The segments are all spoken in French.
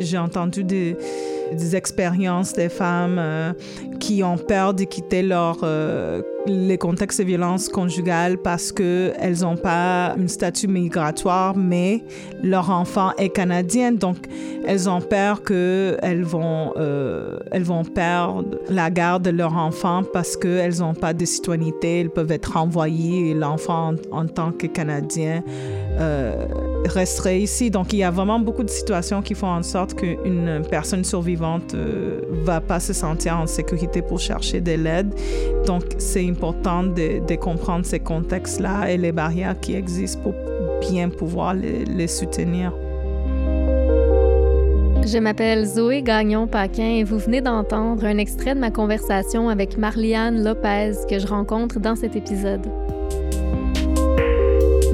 J'ai entendu des, expériences des femmes euh, qui ont peur de quitter leur euh, les contextes de violence conjugale parce que elles n'ont pas un statut migratoire, mais leur enfant est canadien, donc elles ont peur que elles vont euh, vont perdre la garde de leur enfant parce qu'elles n'ont pas de citoyenneté, elles peuvent être renvoyées l'enfant en, tant que canadien euh, resterait ici. Donc il y a vraiment beaucoup de situations qui font en sorte qu'une personne survivante euh, va pas se sentir en sécurité pour chercher de l'aide. Donc c'est important de, comprendre ces contextes-là et les barrières qui existent pour bien pouvoir les, les soutenir. Je m'appelle Zoé Gagnon-Paquin et vous venez d'entendre un extrait de ma conversation avec Marliane Lopez que je rencontre dans cet épisode.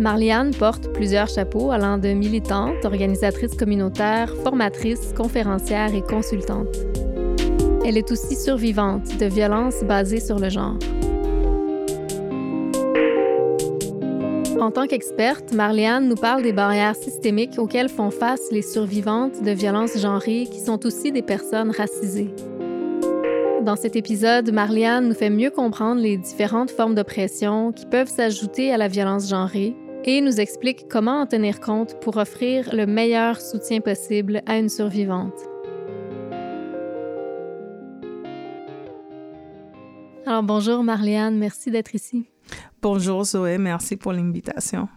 Marliane porte plusieurs chapeaux allant de militante, organisatrice communautaire, formatrice, conférencière et consultante. Elle est aussi survivante de violences basées sur le genre. En tant qu'experte, Marliane nous parle des barrières systémiques auxquelles font face les survivantes de violences genrées qui sont aussi des personnes racisées. Dans cet épisode, Marliane nous fait mieux comprendre les différentes formes d'oppression qui peuvent s'ajouter à la violence genrée et nous explique comment en tenir compte pour offrir le meilleur soutien possible à une survivante. Alors bonjour Marliane, merci d'être ici. Bonjour Zoé, merci pour l'invitation.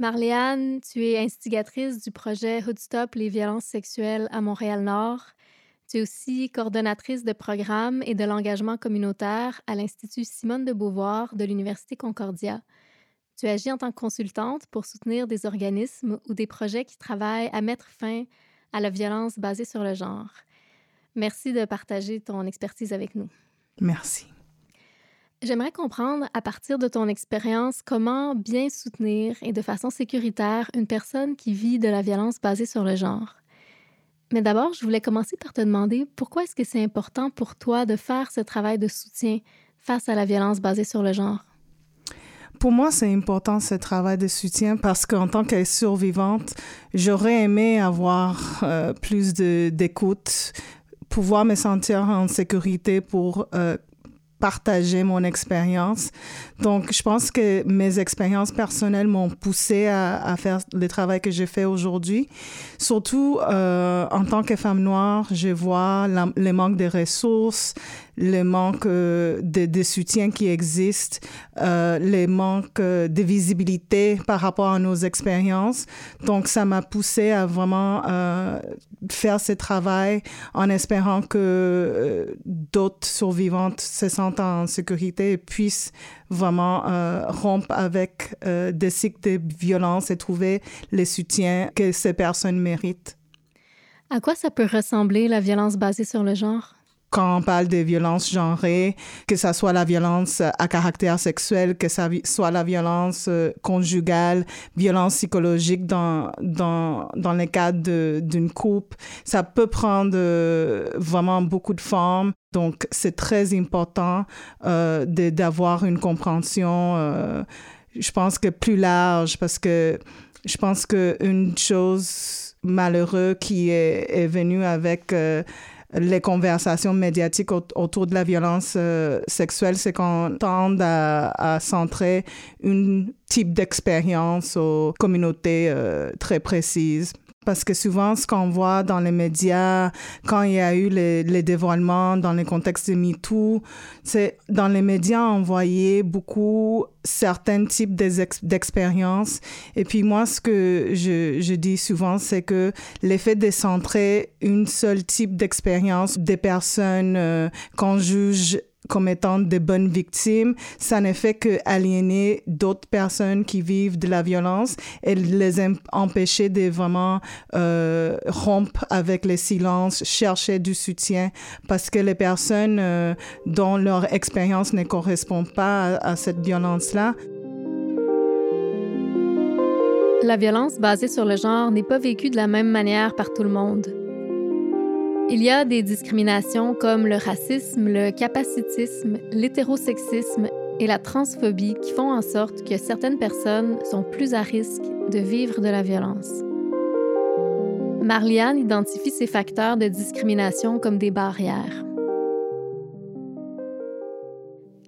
Marliane, tu es instigatrice du projet Hoodstop les violences sexuelles à Montréal-Nord. Tu es aussi coordonnatrice de programmes et de l'engagement communautaire à l'Institut Simone de Beauvoir de l'Université Concordia. Tu agis en tant que consultante pour soutenir des organismes ou des projets qui travaillent à mettre fin à la violence basée sur le genre. Merci de partager ton expertise avec nous. Merci. J'aimerais comprendre, à partir de ton expérience, comment bien soutenir et de façon sécuritaire une personne qui vit de la violence basée sur le genre. Mais d'abord, je voulais commencer par te demander pourquoi est-ce que c'est important pour toi de faire ce travail de soutien face à la violence basée sur le genre? Pour moi, c'est important ce travail de soutien parce qu'en tant que survivante, j'aurais aimé avoir euh, plus d'écoute, pouvoir me sentir en sécurité pour euh, partager mon expérience. Donc, je pense que mes expériences personnelles m'ont poussé à, à, faire le travail que j'ai fait aujourd'hui. Surtout, euh, en tant que femme noire, je vois la, les manques de ressources, les manques euh, de, soutien qui existent, euh, les manques euh, de visibilité par rapport à nos expériences. Donc, ça m'a poussé à vraiment faire ce travail en espérant que d'autres survivantes se sentent en sécurité et puissent vraiment rompre avec des cycles de violence et trouver les soutiens que ces personnes méritent. À quoi ça peut ressembler la violence basée sur le genre? Quand on parle de violence genrée, que ça soit la violence à caractère sexuel, que ça soit la violence conjugale, violence psychologique dans, dans, dans le cadre d'une coupe, ça peut prendre vraiment beaucoup de formes. Donc, c'est très important euh, d'avoir une compréhension, euh, je pense que plus large, parce que je pense qu'une chose malheureuse qui est, est venue avec... Euh, les conversations médiatiques autour de la violence euh, sexuelle, c'est qu'on tend à, centrer un type d'expérience aux communautés euh, très précises. Parce que souvent, ce qu'on voit dans les médias, quand il y a eu les, les dévoilements dans le contexte de MeToo, c'est dans les médias, on voyait beaucoup certains types d'expériences. Et puis moi, ce que je, je dis souvent, c'est que l'effet de centrer une seule type d'expérience des personnes euh, qu'on juge comme étant de bonnes victimes, ça ne fait que aliéner d'autres personnes qui vivent de la violence et les empêcher de vraiment euh, rompre avec les silences, chercher du soutien parce que les personnes euh, dont leur expérience ne correspond pas à cette violence-là. La violence basée sur le genre n'est pas vécue de la même manière par tout le monde. Il y a des discriminations comme le racisme, le capacitisme, l'hétérosexisme et la transphobie qui font en sorte que certaines personnes sont plus à risque de vivre de la violence. Marliane identifie ces facteurs de discrimination comme des barrières.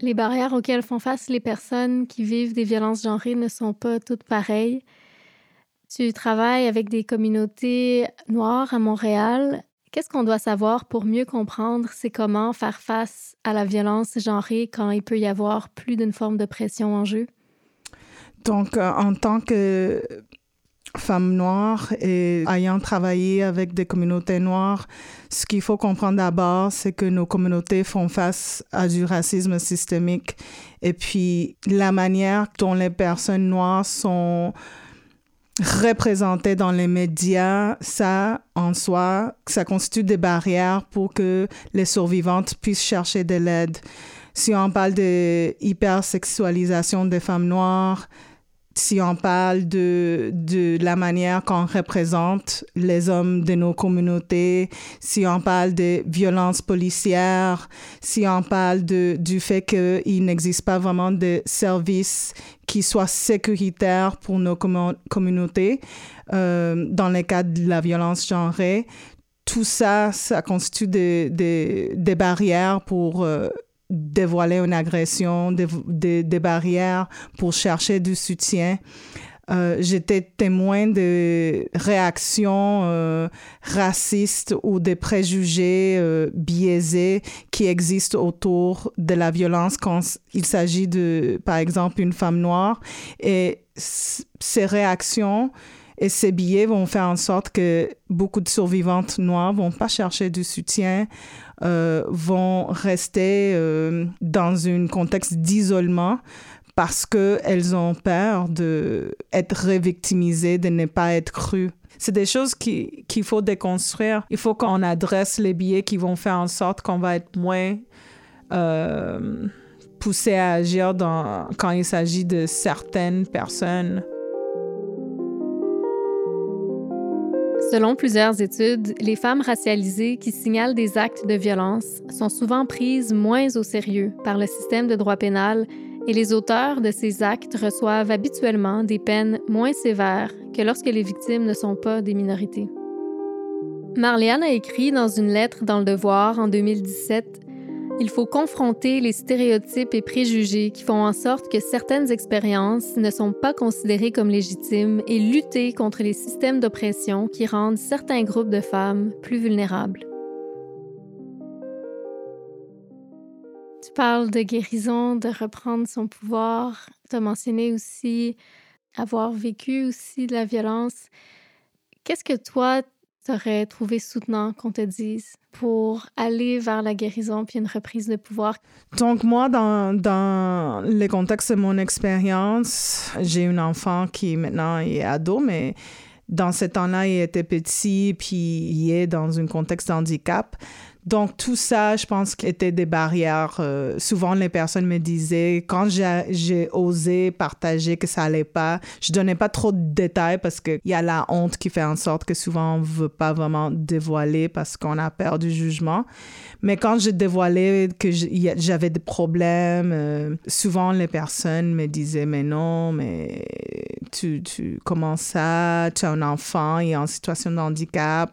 Les barrières auxquelles font face les personnes qui vivent des violences genrées ne sont pas toutes pareilles. Tu travailles avec des communautés noires à Montréal. Qu'est-ce qu'on doit savoir pour mieux comprendre c'est comment faire face à la violence genrée quand il peut y avoir plus d'une forme de pression en jeu? Donc, euh, en tant que femme noire et ayant travaillé avec des communautés noires, ce qu'il faut comprendre d'abord, c'est que nos communautés font face à du racisme systémique. Et puis, la manière dont les personnes noires sont représentées dans les médias, ça, en soi, ça constitue des barrières pour que les survivantes puissent chercher de l'aide. Si on parle de hypersexualisation des femmes noires, si on parle de, de la manière qu'on représente les hommes de nos communautés, si on parle de violences policières, si on parle de, du fait qu'il n'existe pas vraiment de services qui soient sécuritaires pour nos communautés euh, dans le cadre de la violence genrée, tout ça, ça constitue des, des, des barrières pour euh, dévoiler une agression, des, barrières pour chercher du soutien. Euh, j'étais témoin de réactions euh, racistes ou des préjugés euh, biaisés qui existent autour de la violence quand il s'agit de, par exemple, une femme noire. Et ces réactions et ces billets vont faire en sorte que beaucoup de survivantes noires vont pas chercher du soutien, euh, vont rester euh, dans un contexte d'isolement parce qu'elles ont peur d'être révictimisées, de ne pas être crues. C'est des choses qu'il faut déconstruire. Il faut qu'on adresse les billets qui vont faire en sorte qu'on va être moins euh, poussé à agir quand il s'agit de certaines personnes. Selon plusieurs études, les femmes racialisées qui signalent des actes de violence sont souvent prises moins au sérieux par le système de droit pénal et les auteurs de ces actes reçoivent habituellement des peines moins sévères que lorsque les victimes ne sont pas des minorités. Marliane a écrit dans une lettre dans Le Devoir en 2017 il faut confronter les stéréotypes et préjugés qui font en sorte que certaines expériences ne sont pas considérées comme légitimes et lutter contre les systèmes d'oppression qui rendent certains groupes de femmes plus vulnérables. Tu parles de guérison, de reprendre son pouvoir. Tu as mentionné aussi avoir vécu aussi de la violence. Qu'est-ce que toi, t'aurais trouvé soutenant qu'on te dise pour aller vers la guérison puis une reprise de pouvoir? Donc, moi, dans, dans le contexte de mon expérience, j'ai un enfant qui maintenant est ado, mais dans ce temps-là, il était petit, puis il est dans un contexte de handicap. Donc, tout ça, je pense qu'était des barrières. Euh, souvent, les personnes me disaient, quand j'ai osé partager que ça allait pas, je donnais pas trop de détails parce qu'il y a la honte qui fait en sorte que souvent, on veut pas vraiment dévoiler parce qu'on a peur du jugement. Mais quand j'ai dévoilé que j'avais des problèmes, euh, souvent, les personnes me disaient, mais non, mais tu, tu, comment ça? Tu as un enfant, il est en situation de handicap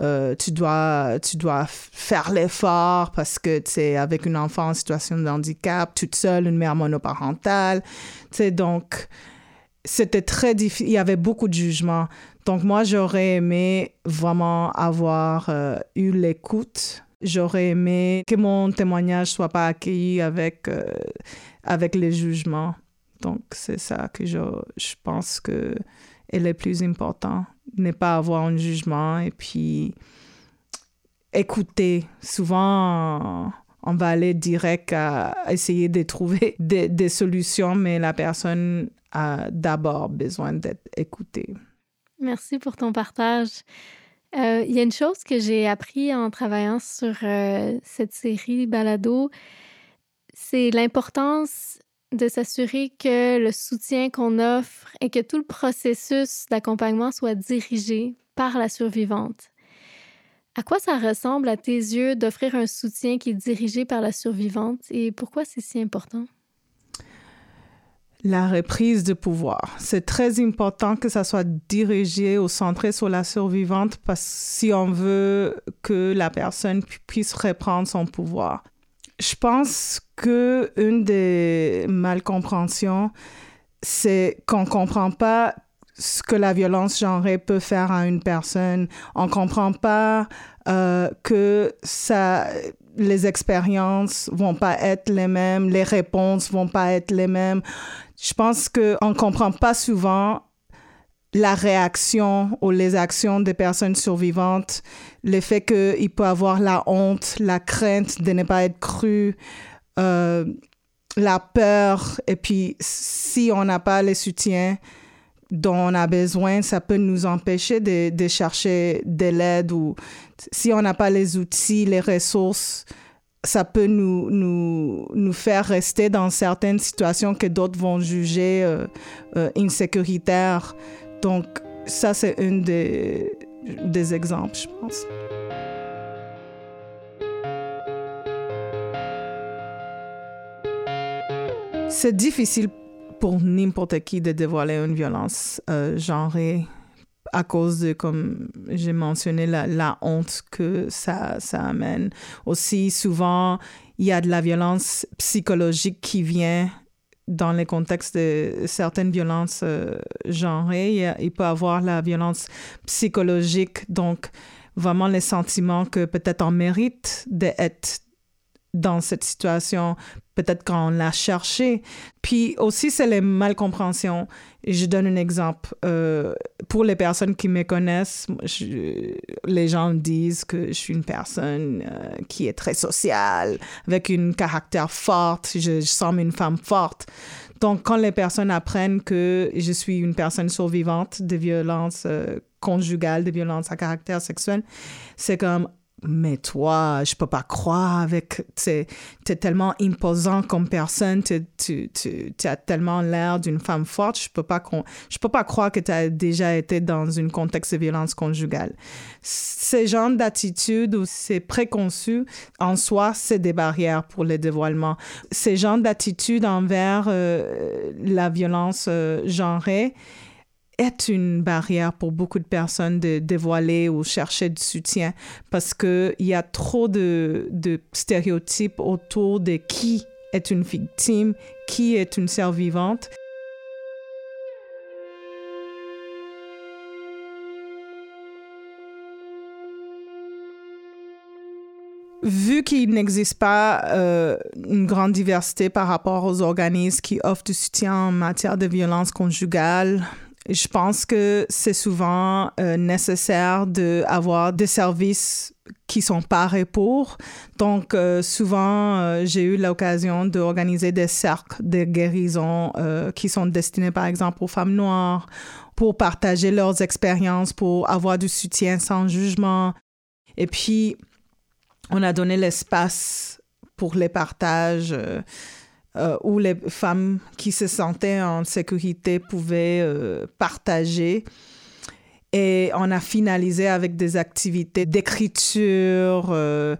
euh, tu dois tu dois faire l'effort parce que tu sais avec une enfant en situation de handicap toute seule une mère monoparentale tu sais donc c'était très difficile il y avait beaucoup de jugements. Donc moi j'aurais aimé vraiment avoir euh, eu l'écoute. J'aurais aimé que mon témoignage soit pas accueilli avec euh, avec les jugements. Donc c'est ça que je, je pense que est le plus important ne pas avoir un jugement et puis écouter. Souvent, on va aller direct à essayer de trouver des, solutions, mais la personne a d'abord besoin d'être écoutée. Merci pour ton partage. Euh, il y a une chose que j'ai appris en travaillant sur euh, cette série Balado, c'est l'importance de s'assurer que le soutien qu'on offre et que tout le processus d'accompagnement soit dirigé par la survivante. À quoi ça ressemble à tes yeux d'offrir un soutien qui est dirigé par la survivante et pourquoi c'est si important? la reprise de pouvoir. C'est très important que ça soit dirigé ou centré sur la survivante parce que si on veut que la personne puisse reprendre son pouvoir. Je pense que une des malcompréhensions, c'est qu'on comprend pas ce que la violence genrée peut faire à une personne. On comprend pas euh, que ça, les expériences vont pas être les mêmes, les réponses vont pas être les mêmes. Je pense qu'on comprend pas souvent la réaction ou les actions des personnes survivantes, le fait qu'il peut avoir la honte, la crainte de ne pas être cru, euh, la peur, et puis si on n'a pas les soutiens dont on a besoin, ça peut nous empêcher de, de chercher de l'aide ou si on n'a pas les outils, les ressources, ça peut nous, nous, nous faire rester dans certaines situations que d'autres vont juger euh, euh, insécuritaires. Donc, ça, c'est un des, des exemples, je pense. C'est difficile pour n'importe qui de dévoiler une violence euh, genrée à cause de, comme j'ai mentionné, la, honte que ça, ça amène. Aussi, souvent, il y a de la violence psychologique qui vient dans les contextes de certaines violences euh, genrées. Il, peut y avoir la violence psychologique, donc vraiment les sentiments que peut-être on mérite d'être dans cette situation, peut-être quand on l'a cherché. Puis aussi, c'est les malcompréhensions. Je donne un exemple. Euh, pour les personnes qui me connaissent, les gens disent que je suis une personne euh, qui est très sociale, avec un caractère fort. Je, je sens une femme forte. Donc, quand les personnes apprennent que je suis une personne survivante de violences euh, conjugales, de violences à caractère sexuel, c'est comme mais toi, je peux pas croire avec, tu es tellement imposant comme personne, tu, as tellement l'air d'une femme forte, je peux pas peux pas croire que tu as déjà été dans un contexte de violence conjugale. Ces genres d'attitudes ou ces préconçus, en soi, c'est des barrières pour le dévoilement. Ces genres d'attitudes envers euh, la violence euh, genrée, est une barrière pour beaucoup de personnes de dévoiler ou chercher du soutien parce qu'il y a trop de, stéréotypes autour de qui est une victime, qui est une survivante. Vu qu'il n'existe pas euh, une grande diversité par rapport aux organismes qui offrent du soutien en matière de violence conjugale, je pense que c'est souvent euh, nécessaire d'avoir des services qui sont parés pour. Donc, euh, souvent, euh, j'ai eu l'occasion d'organiser des cercles de guérison qui sont destinés, par exemple, aux femmes noires, pour partager leurs expériences, pour avoir du soutien sans jugement. Et puis, on a donné l'espace pour les partages euh, où les femmes qui se sentaient en sécurité pouvaient euh, partager. Et on a finalisé avec des activités d'écriture. Euh,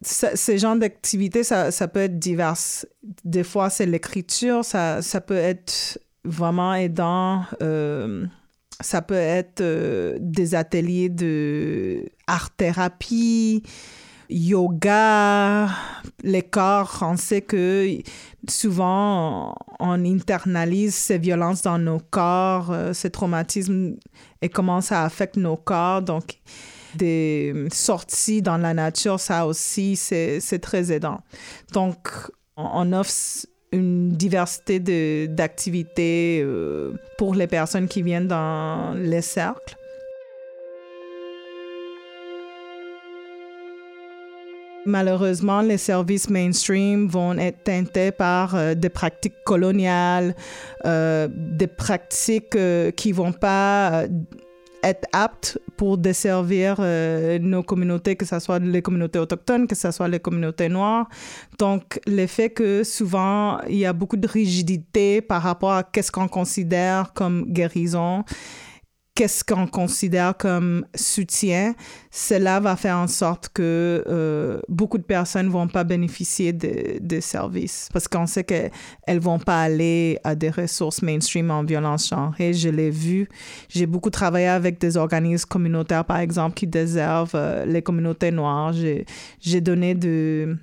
ces genres d'activités, ça, peut être divers. Des fois, c'est l'écriture, ça, ça peut être vraiment aidant. ça peut être des ateliers de art-thérapie yoga, les corps, on sait que souvent on internalise ces violences dans nos corps, euh, ces traumatismes et comment ça affecte nos corps. Donc, des sorties dans la nature, ça aussi, c'est très aidant. Donc, on offre une diversité d'activités euh, pour les personnes qui viennent dans les cercles. Malheureusement, les services mainstream vont être teintés par euh, des pratiques coloniales, euh, des pratiques euh, qui vont pas être aptes pour desservir nos communautés, que ce soit les communautés autochtones, que ce soit les communautés noires. Donc, le fait que souvent, il y a beaucoup de rigidité par rapport à qu'est-ce qu'on considère comme guérison qu'est-ce qu'on considère comme soutien, cela va faire en sorte que euh, beaucoup de personnes vont pas bénéficier des de services parce qu'on sait qu'elles vont pas aller à des ressources mainstream en violence genrée. Je l'ai vu. J'ai beaucoup travaillé avec des organismes communautaires, par exemple, qui déservent euh, les communautés noires. J'ai donné de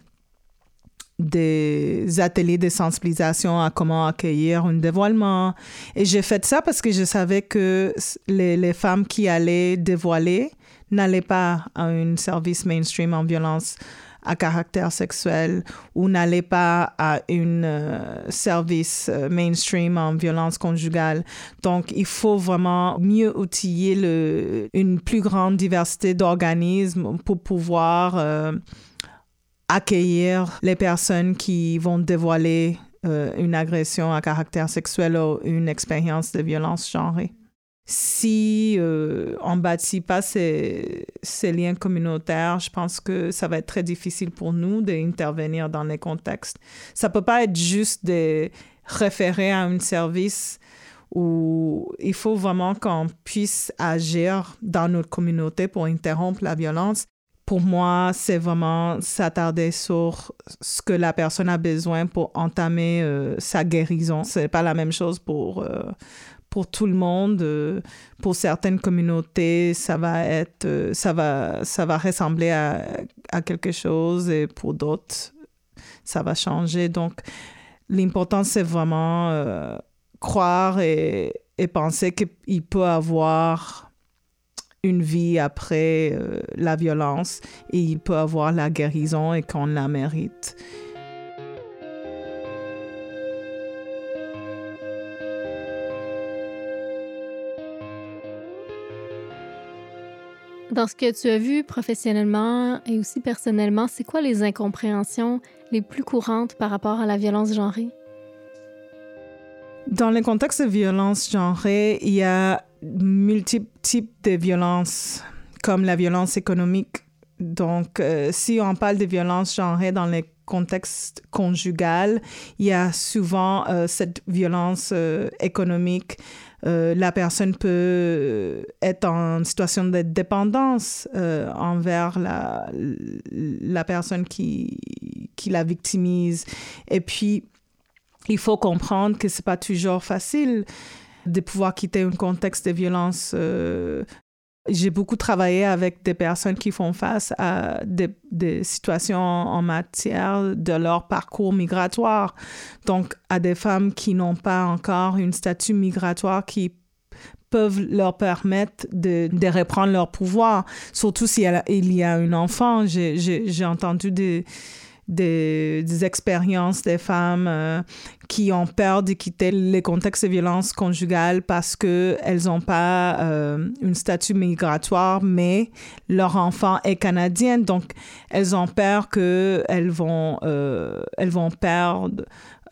des ateliers de sensibilisation à comment accueillir un dévoilement. Et j'ai fait ça parce que je savais que les, femmes qui allaient dévoiler n'allaient pas à un service mainstream en violence à caractère sexuel ou n'allaient pas à un euh, service euh, mainstream en violence conjugale. Donc, il faut vraiment mieux outiller le, une plus grande diversité d'organismes pour pouvoir euh, accueillir les personnes qui vont dévoiler euh, une agression à caractère sexuel ou une expérience de violence genrée. Si euh, on ne bâtit pas ces, ces, liens communautaires, je pense que ça va être très difficile pour nous d'intervenir dans les contextes. Ça ne peut pas être juste de référer à un service où il faut vraiment qu'on puisse agir dans notre communauté pour interrompre la violence pour moi, c'est vraiment s'attarder sur ce que la personne a besoin pour entamer euh, sa guérison. C'est pas la même chose pour euh, pour tout le monde. Euh, pour certaines communautés, ça va être ça va ça va ressembler à, à quelque chose et pour d'autres, ça va changer. Donc, l'important c'est vraiment croire et, et penser qu'il peut avoir une vie après euh, la violence et il peut avoir la guérison et qu'on la mérite. Dans ce que tu as vu professionnellement et aussi personnellement, c'est quoi les incompréhensions les plus courantes par rapport à la violence genrée? Dans le contexte de violence genrée, il y a multiples types de violences, comme la violence économique. Donc, euh, si on parle de violence genrée dans les contextes conjugal, il y a souvent euh, cette violence euh, économique. la personne peut être en situation de dépendance envers la, la personne qui, qui la victimise. Et puis, il faut comprendre que c'est pas toujours facile de pouvoir quitter un contexte de violence. Euh, j'ai beaucoup travaillé avec des personnes qui font face à des, situations en matière de leur parcours migratoire. Donc, à des femmes qui n'ont pas encore un statut migratoire qui peuvent leur permettre de, reprendre leur pouvoir, surtout s'il il y a un enfant. J'ai entendu des des, expériences des femmes euh, qui ont peur de quitter les contextes de violence conjugale parce qu'elles n'ont pas euh, un statut migratoire, mais leur enfant est canadien. Donc, elles ont peur qu'elles vont, euh, vont perdre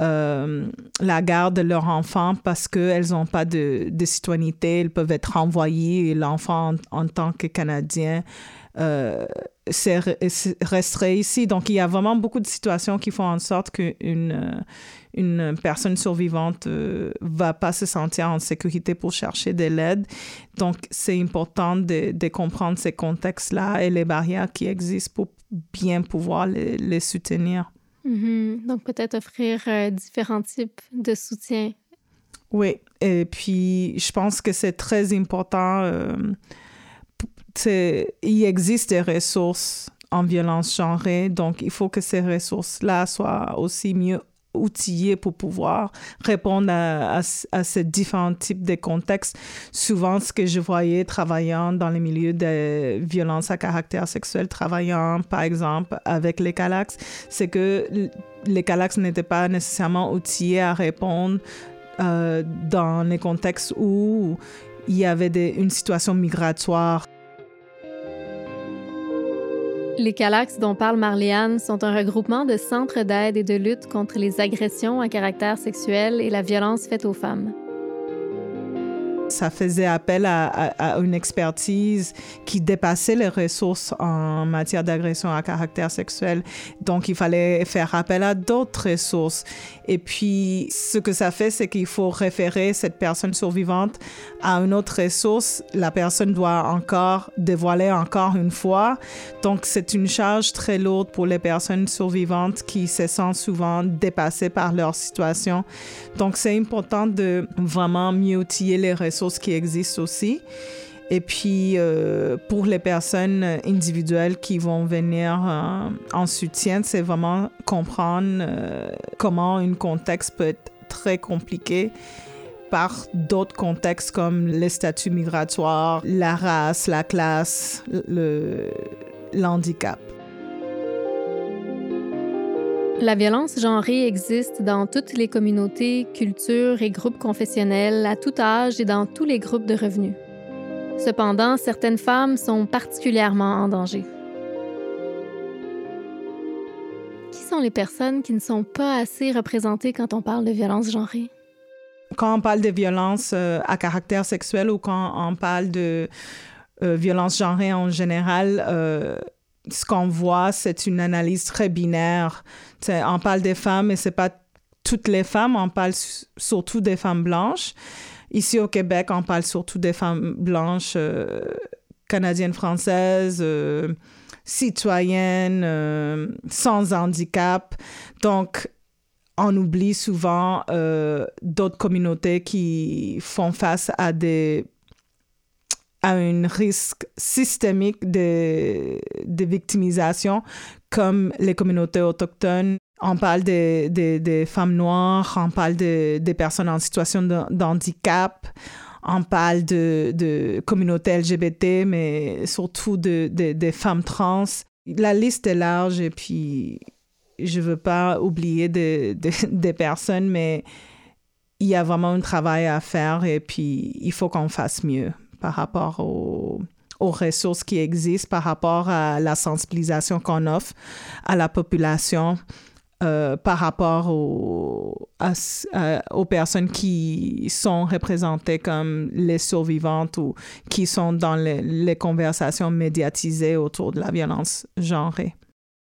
la garde de leur enfant parce qu'elles n'ont pas de, de, citoyenneté, elles peuvent être renvoyées et l'enfant en, tant que Canadien euh, resterait ici. Donc, il y a vraiment beaucoup de situations qui font en sorte qu'une euh, une personne survivante euh, va pas se sentir en sécurité pour chercher de l'aide. Donc, c'est important de, de, comprendre ces contextes-là et les barrières qui existent pour bien pouvoir les, les soutenir. Mm-hmm. Donc, peut-être offrir euh, différents types de soutien. Oui, et puis je pense que c'est très important il existe des ressources en violence genrée, donc il faut que ces ressources-là soient aussi mieux outillées pour pouvoir répondre à, ces différents types de contextes. Souvent, ce que je voyais travaillant dans les milieux de violence à caractère sexuel, travaillant par exemple avec les CALAX, c'est que les CALAX n'étaient pas nécessairement outillés à répondre euh, dans les contextes où il y avait une situation migratoire. Les CALAX dont parle Marliane sont un regroupement de centres d'aide et de lutte contre les agressions à caractère sexuel et la violence faite aux femmes. Ça faisait appel à, une expertise qui dépassait les ressources en matière d'agression à caractère sexuel. Donc, il fallait faire appel à d'autres ressources. Et puis, ce que ça fait, c'est qu'il faut référer cette personne survivante à une autre ressource. La personne doit encore dévoiler encore une fois. Donc, c'est une charge très lourde pour les personnes survivantes qui se sentent souvent dépassées par leur situation. Donc, c'est important de vraiment mieux outiller les ressources qui existent aussi. Et puis, euh, pour les personnes individuelles qui vont venir euh, en soutien, c'est vraiment comprendre euh, comment un contexte peut être très compliqué par d'autres contextes comme les statuts migratoires, la race, la classe, le, handicap. La violence genrée existe dans toutes les communautés, cultures et groupes confessionnels, à tout âge et dans tous les groupes de revenus. Cependant, certaines femmes sont particulièrement en danger. Qui sont les personnes qui ne sont pas assez représentées quand on parle de violence genrée? Quand on parle de violence euh, à caractère sexuel ou quand on parle de euh, violence genrée en général, euh, ce qu'on voit, c'est une analyse très binaire. on parle des femmes, mais c'est pas toutes les femmes, on parle surtout des femmes blanches. Ici au Québec, on parle surtout des femmes blanches euh, canadiennes, françaises, euh, citoyennes, euh, sans handicap. Donc, on oublie souvent d'autres communautés qui font face à des à un risque systémique de, de victimisation comme les communautés autochtones on parle des femmes noires, on parle des personnes en situation d'handicap, on parle de, de communautés LGBT, mais surtout des femmes trans. La liste est large et puis je ne veux pas oublier des personnes, mais il y a vraiment un travail à faire et puis il faut qu'on fasse mieux par rapport aux ressources qui existent, par rapport à la sensibilisation qu'on offre à la population euh, par rapport aux, personnes qui sont représentées comme les survivantes ou qui sont dans les, les conversations médiatisées autour de la violence genrée.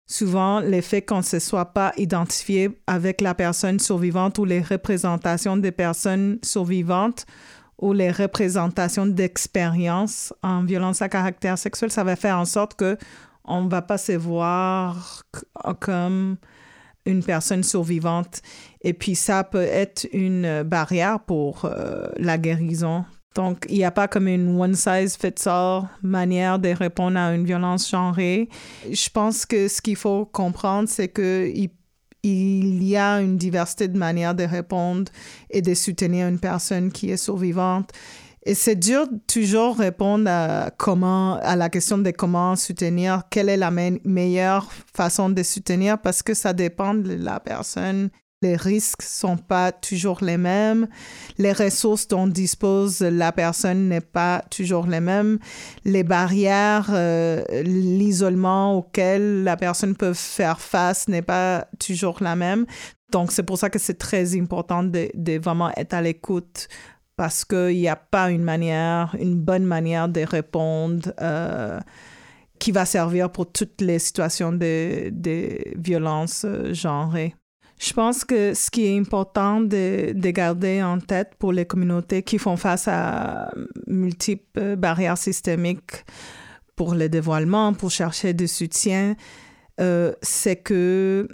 Souvent, le fait qu'on ne se soit pas identifié avec la personne survivante ou les représentations des personnes survivantes ou les représentations d'expériences en violence à caractère sexuel, ça va faire en sorte que on va pas se voir comme une personne survivante. Et puis ça peut être une barrière pour euh, la guérison. Donc, il n'y a pas comme une one-size-fits-all manière de répondre à une violence genrée. Je pense que ce qu'il faut comprendre, c'est qu'il il y a une diversité de manières de répondre et de soutenir une personne qui est survivante. Et c'est dur toujours répondre à comment, à la question de comment soutenir, quelle est la meilleure façon de soutenir parce que ça dépend de la personne. Les risques sont pas toujours les mêmes. Les ressources dont dispose la personne n'est pas toujours les mêmes. Les barrières, euh, l'isolement auquel la personne peut faire face n'est pas toujours la même. Donc, c'est pour ça que c'est très important de, de vraiment être à l'écoute parce qu'il n'y a pas une manière, une bonne manière de répondre euh, qui va servir pour toutes les situations de, de violence euh, genrée. Je pense que ce qui est important de, de, garder en tête pour les communautés qui font face à multiples barrières systémiques pour le dévoilement, pour chercher du soutien, euh, c'est que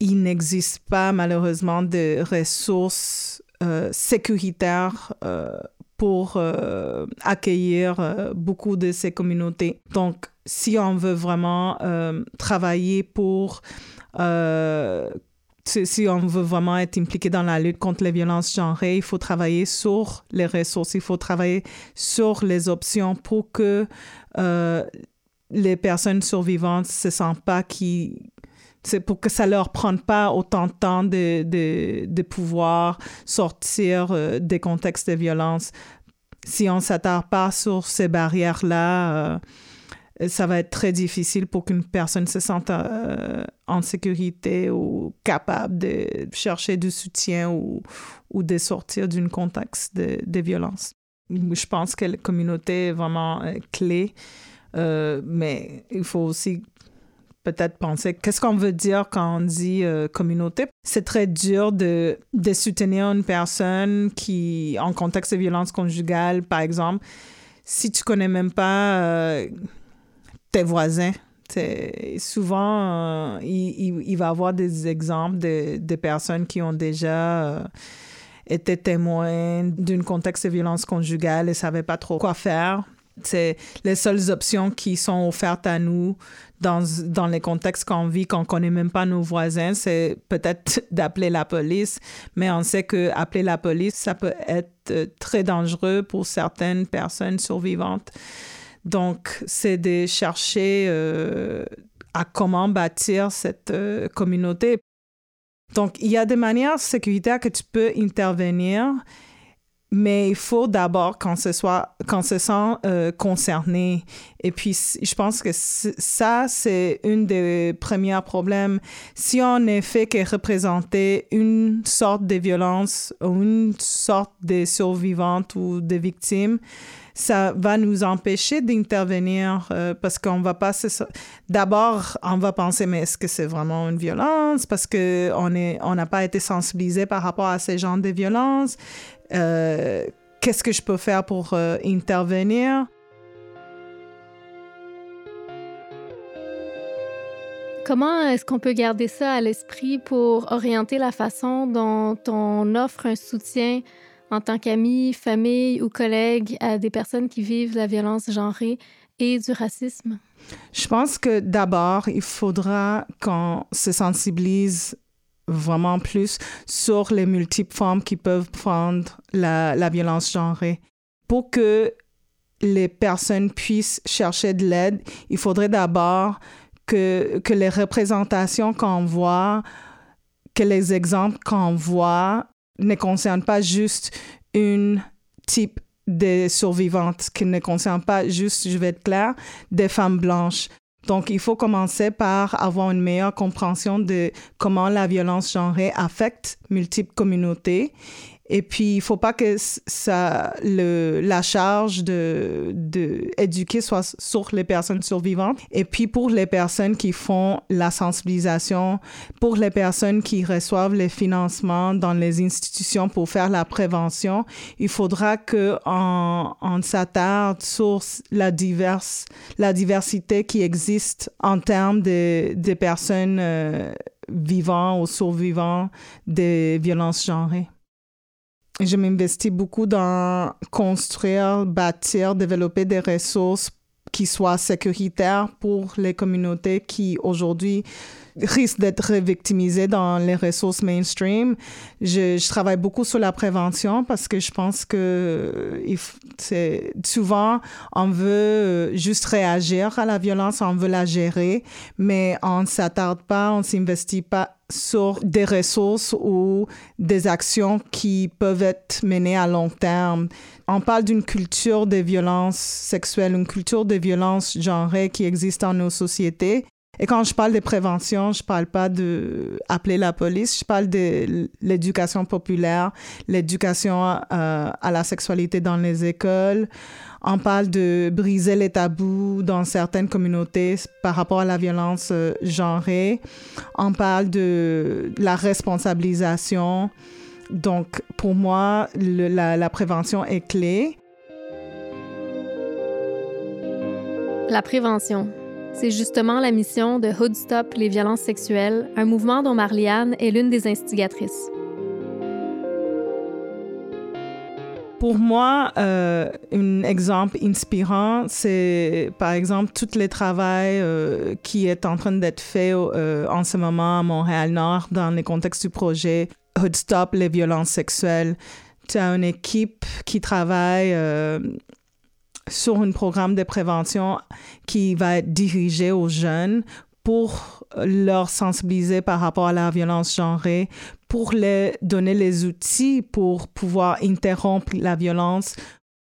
il n'existe pas malheureusement de ressources euh, sécuritaire euh, pour euh, accueillir beaucoup de ces communautés. Donc, si on veut vraiment travailler pour si on veut vraiment être impliqué dans la lutte contre les violences genrées, il faut travailler sur les ressources, il faut travailler sur les options pour que les personnes survivantes ne se sentent pas qui, c'est pour que ça leur prenne pas autant de temps de, de, de pouvoir sortir euh, des contextes de violence. Si on s'attarde pas sur ces barrières-là, euh, ça va être très difficile pour qu'une personne se sente euh, en sécurité ou capable de chercher du soutien ou, ou de sortir d'un contexte de, de, violence. Je pense que la communauté est vraiment clé, mais il faut aussi peut-être penser qu'est-ce qu'on veut dire quand on dit communauté? C'est très dur de, soutenir une personne qui, en contexte de violence conjugale, par exemple, si tu connais même pas tes voisins. Souvent, euh, il, va y avoir des exemples de, de personnes qui ont déjà euh, été témoins d'un contexte de violence conjugale et ne savaient pas trop quoi faire. C'est les seules options qui sont offertes à nous dans, dans les contextes qu'on vit, qu'on connaît même pas nos voisins, c'est peut-être d'appeler la police, mais on sait que appeler la police, ça peut être très dangereux pour certaines personnes survivantes. Donc, c'est de chercher euh, à comment bâtir cette euh, communauté. Donc, il y a des manières sécuritaires que tu peux intervenir, mais il faut d'abord qu'on se, soit, qu'on se sent euh, concerné. Et puis, je pense que ça, c'est un des premiers problèmes. Si on ne fait que représenter une sorte de violence ou une sorte de survivante ou de victime, ça va nous empêcher d'intervenir euh, parce qu'on va pas d'abord on va penser mais est-ce que c'est vraiment une violence? Parce que on est on n'a pas été sensibilisé par rapport à ces genres de violences. Euh, qu'est-ce que je peux faire pour euh, intervenir? Comment est-ce qu'on peut garder ça à l'esprit pour orienter la façon dont on offre un soutien en tant qu'ami, famille ou collègue à des personnes qui vivent la violence genrée et du racisme? Je pense que d'abord, il faudra qu'on se sensibilise vraiment plus sur les multiples formes qui peuvent prendre la, la violence genrée. Pour que les personnes puissent chercher de l'aide, il faudrait d'abord que, que les représentations qu'on voit, que les exemples qu'on voit ne concerne pas juste une type de survivantes, qui ne concerne pas juste, je vais être clair, des femmes blanches. Donc, il faut commencer par avoir une meilleure compréhension de comment la violence genrée affecte multiples communautés et puis, il faut pas que ça, le, la charge de, de éduquer soit sur les personnes survivantes. Et puis, pour les personnes qui font la sensibilisation, pour les personnes qui reçoivent les financements dans les institutions pour faire la prévention, il faudra que on, on s'attarde sur la diverse, la diversité qui existe en termes de, de personnes euh, vivant ou survivant des violences genrées je m'investis beaucoup dans construire, bâtir, développer des ressources qui soient sécuritaires pour les communautés qui aujourd'hui risquent d'être victimisées dans les ressources mainstream. Je, travaille beaucoup sur la prévention parce que je pense que souvent on veut juste réagir à la violence, on veut la gérer, mais on ne s'attarde pas, on ne s'investit pas sur des ressources ou des actions qui peuvent être menées à long terme. On parle d'une culture de violence sexuelle, une culture de violence genrée qui existe dans nos sociétés. Et quand je parle de prévention, je parle pas de appeler la police, je parle de l'éducation populaire, l'éducation euh, à la sexualité dans les écoles. On parle de briser les tabous dans certaines communautés par rapport à la violence euh, genrée. On parle de la responsabilisation. Donc, pour moi, la prévention est clé. La prévention. C'est justement la mission de Hood Stop les violences sexuelles, un mouvement dont Marliane est l'une des instigatrices. Pour moi, euh, un exemple inspirant, c'est par exemple tout le travail euh, qui est en train d'être fait euh, en ce moment à Montréal-Nord dans le contexte du projet Hood Stop les violences sexuelles. Tu as une équipe qui travaille sur un programme de prévention qui va être dirigé aux jeunes pour leur sensibiliser par rapport à la violence genrée, pour leur donner les outils pour pouvoir interrompre la violence,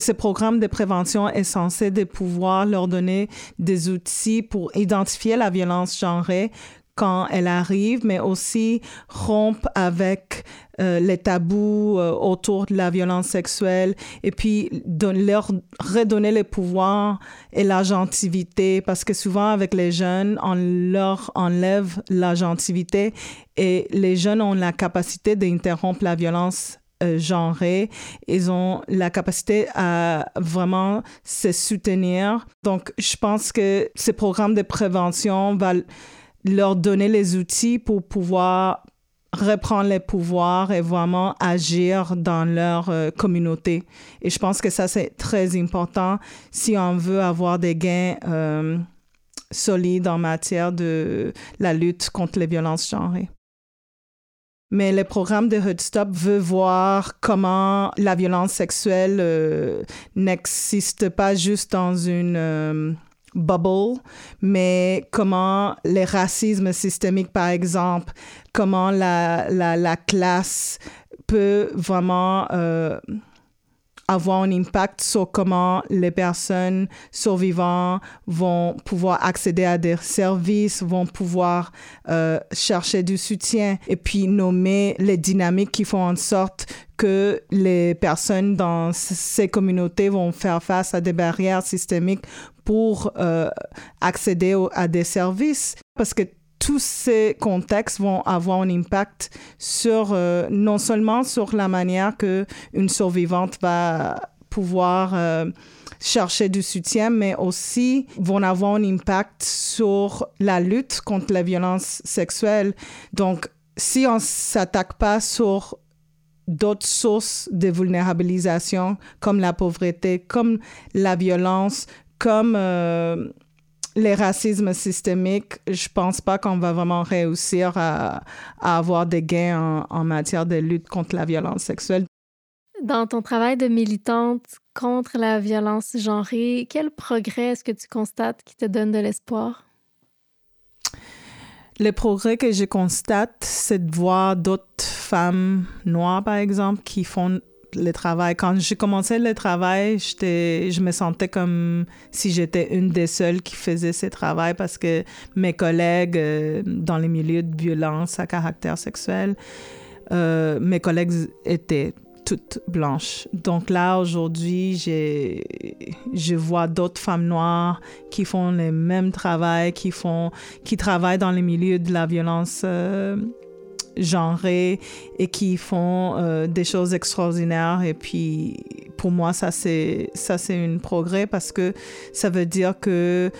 Ce programme de prévention est censé de pouvoir leur donner des outils pour identifier la violence genrée quand elle arrive, mais aussi rompre avec euh, les tabous euh, autour de la violence sexuelle et puis leur redonner le pouvoir et l'agentivité parce que souvent avec les jeunes, on leur enlève l'agentivité et les jeunes ont la capacité d'interrompre la violence euh. Ils ont la capacité à vraiment se soutenir. Donc, je pense que ces programmes de prévention vont leur donner les outils pour pouvoir reprendre les pouvoirs et vraiment agir dans leur euh, communauté. Et je pense que ça, c'est très important si on veut avoir des gains euh, solides en matière de la lutte contre les violences genrées. Mais le programme de Hoodstop veut voir comment la violence sexuelle euh, n'existe pas juste dans une bubble, mais comment les racismes systémiques, par exemple, comment la, la, la classe peut vraiment euh, avoir un impact sur comment les personnes survivantes vont pouvoir accéder à des services, vont pouvoir euh, chercher du soutien et puis nommer les dynamiques qui font en sorte que les personnes dans ces communautés vont faire face à des barrières systémiques pour euh, accéder à des services. Parce que tous ces contextes vont avoir un impact sur euh, non seulement sur la manière que une survivante va pouvoir euh, chercher du soutien, mais aussi vont avoir un impact sur la lutte contre la violence sexuelle. Donc, si on s'attaque pas sur d'autres sources de vulnérabilisation comme la pauvreté, comme la violence, comme euh, les racismes systémiques, je pense pas qu'on va vraiment réussir à, avoir des gains en, matière de lutte contre la violence sexuelle. Dans ton travail de militante contre la violence genrée, quel progrès est-ce que tu constates qui te donne de l'espoir? Le progrès que je constate, c'est de voir d'autres femmes noires, par exemple, qui font le travail. Quand j'ai commencé le travail, je me sentais comme si j'étais une des seules qui faisait ce travail parce que mes collègues euh, dans les milieux de violence à caractère sexuel, euh, mes collègues étaient toutes blanches. Donc là, aujourd'hui, je vois d'autres femmes noires qui font le même travail, qui, font, qui travaillent dans les milieux de la violence euh, genrés et qui font euh, des choses extraordinaires. Et puis, pour moi, ça, c'est, ça, c'est un progrès parce que ça veut dire que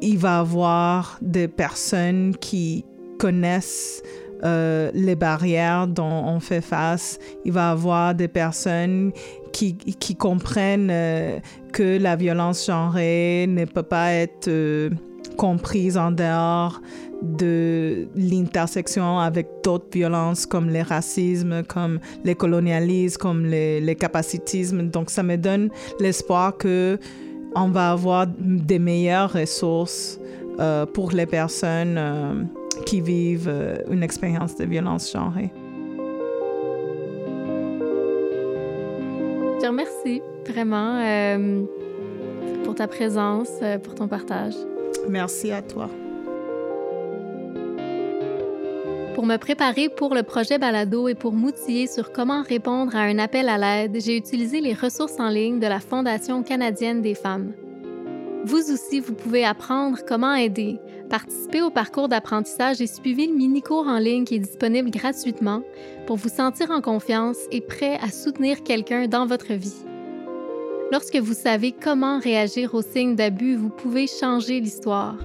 il va avoir des personnes qui connaissent euh, les barrières dont on fait face. Il va y avoir des personnes qui, qui comprennent euh, que la violence genrée ne peut pas être comprise en dehors de l'intersection avec d'autres violences comme le racisme, comme le colonialisme, comme les, capacitismes. Donc ça me donne l'espoir que on va avoir des meilleures ressources euh, pour les personnes euh, qui vivent euh, une expérience de violence genrée. Je remercie vraiment pour ta présence, pour ton partage. Merci à toi. Pour me préparer pour le projet Balado et pour m'outiller sur comment répondre à un appel à l'aide, j'ai utilisé les ressources en ligne de la Fondation canadienne des femmes. Vous aussi, vous pouvez apprendre comment aider, participer au parcours d'apprentissage et suivre le mini-cours en ligne qui est disponible gratuitement pour vous sentir en confiance et prêt à soutenir quelqu'un dans votre vie. Lorsque vous savez comment réagir aux signes d'abus, vous pouvez changer l'histoire.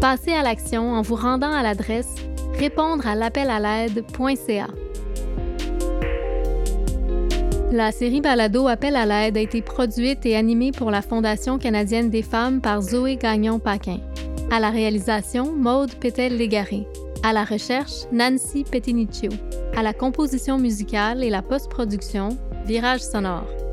Passez à l'action en vous rendant à l'adresse répondre à l'appel à l'aide.ca. La série Balado Appel à l'aide a été produite et animée pour la Fondation canadienne des femmes par Zoé Gagnon-Paquin. À la réalisation, Maude Pétel-Légaré. À la recherche, Nancy Petiniccio. À la composition musicale et la post-production, Virage sonore.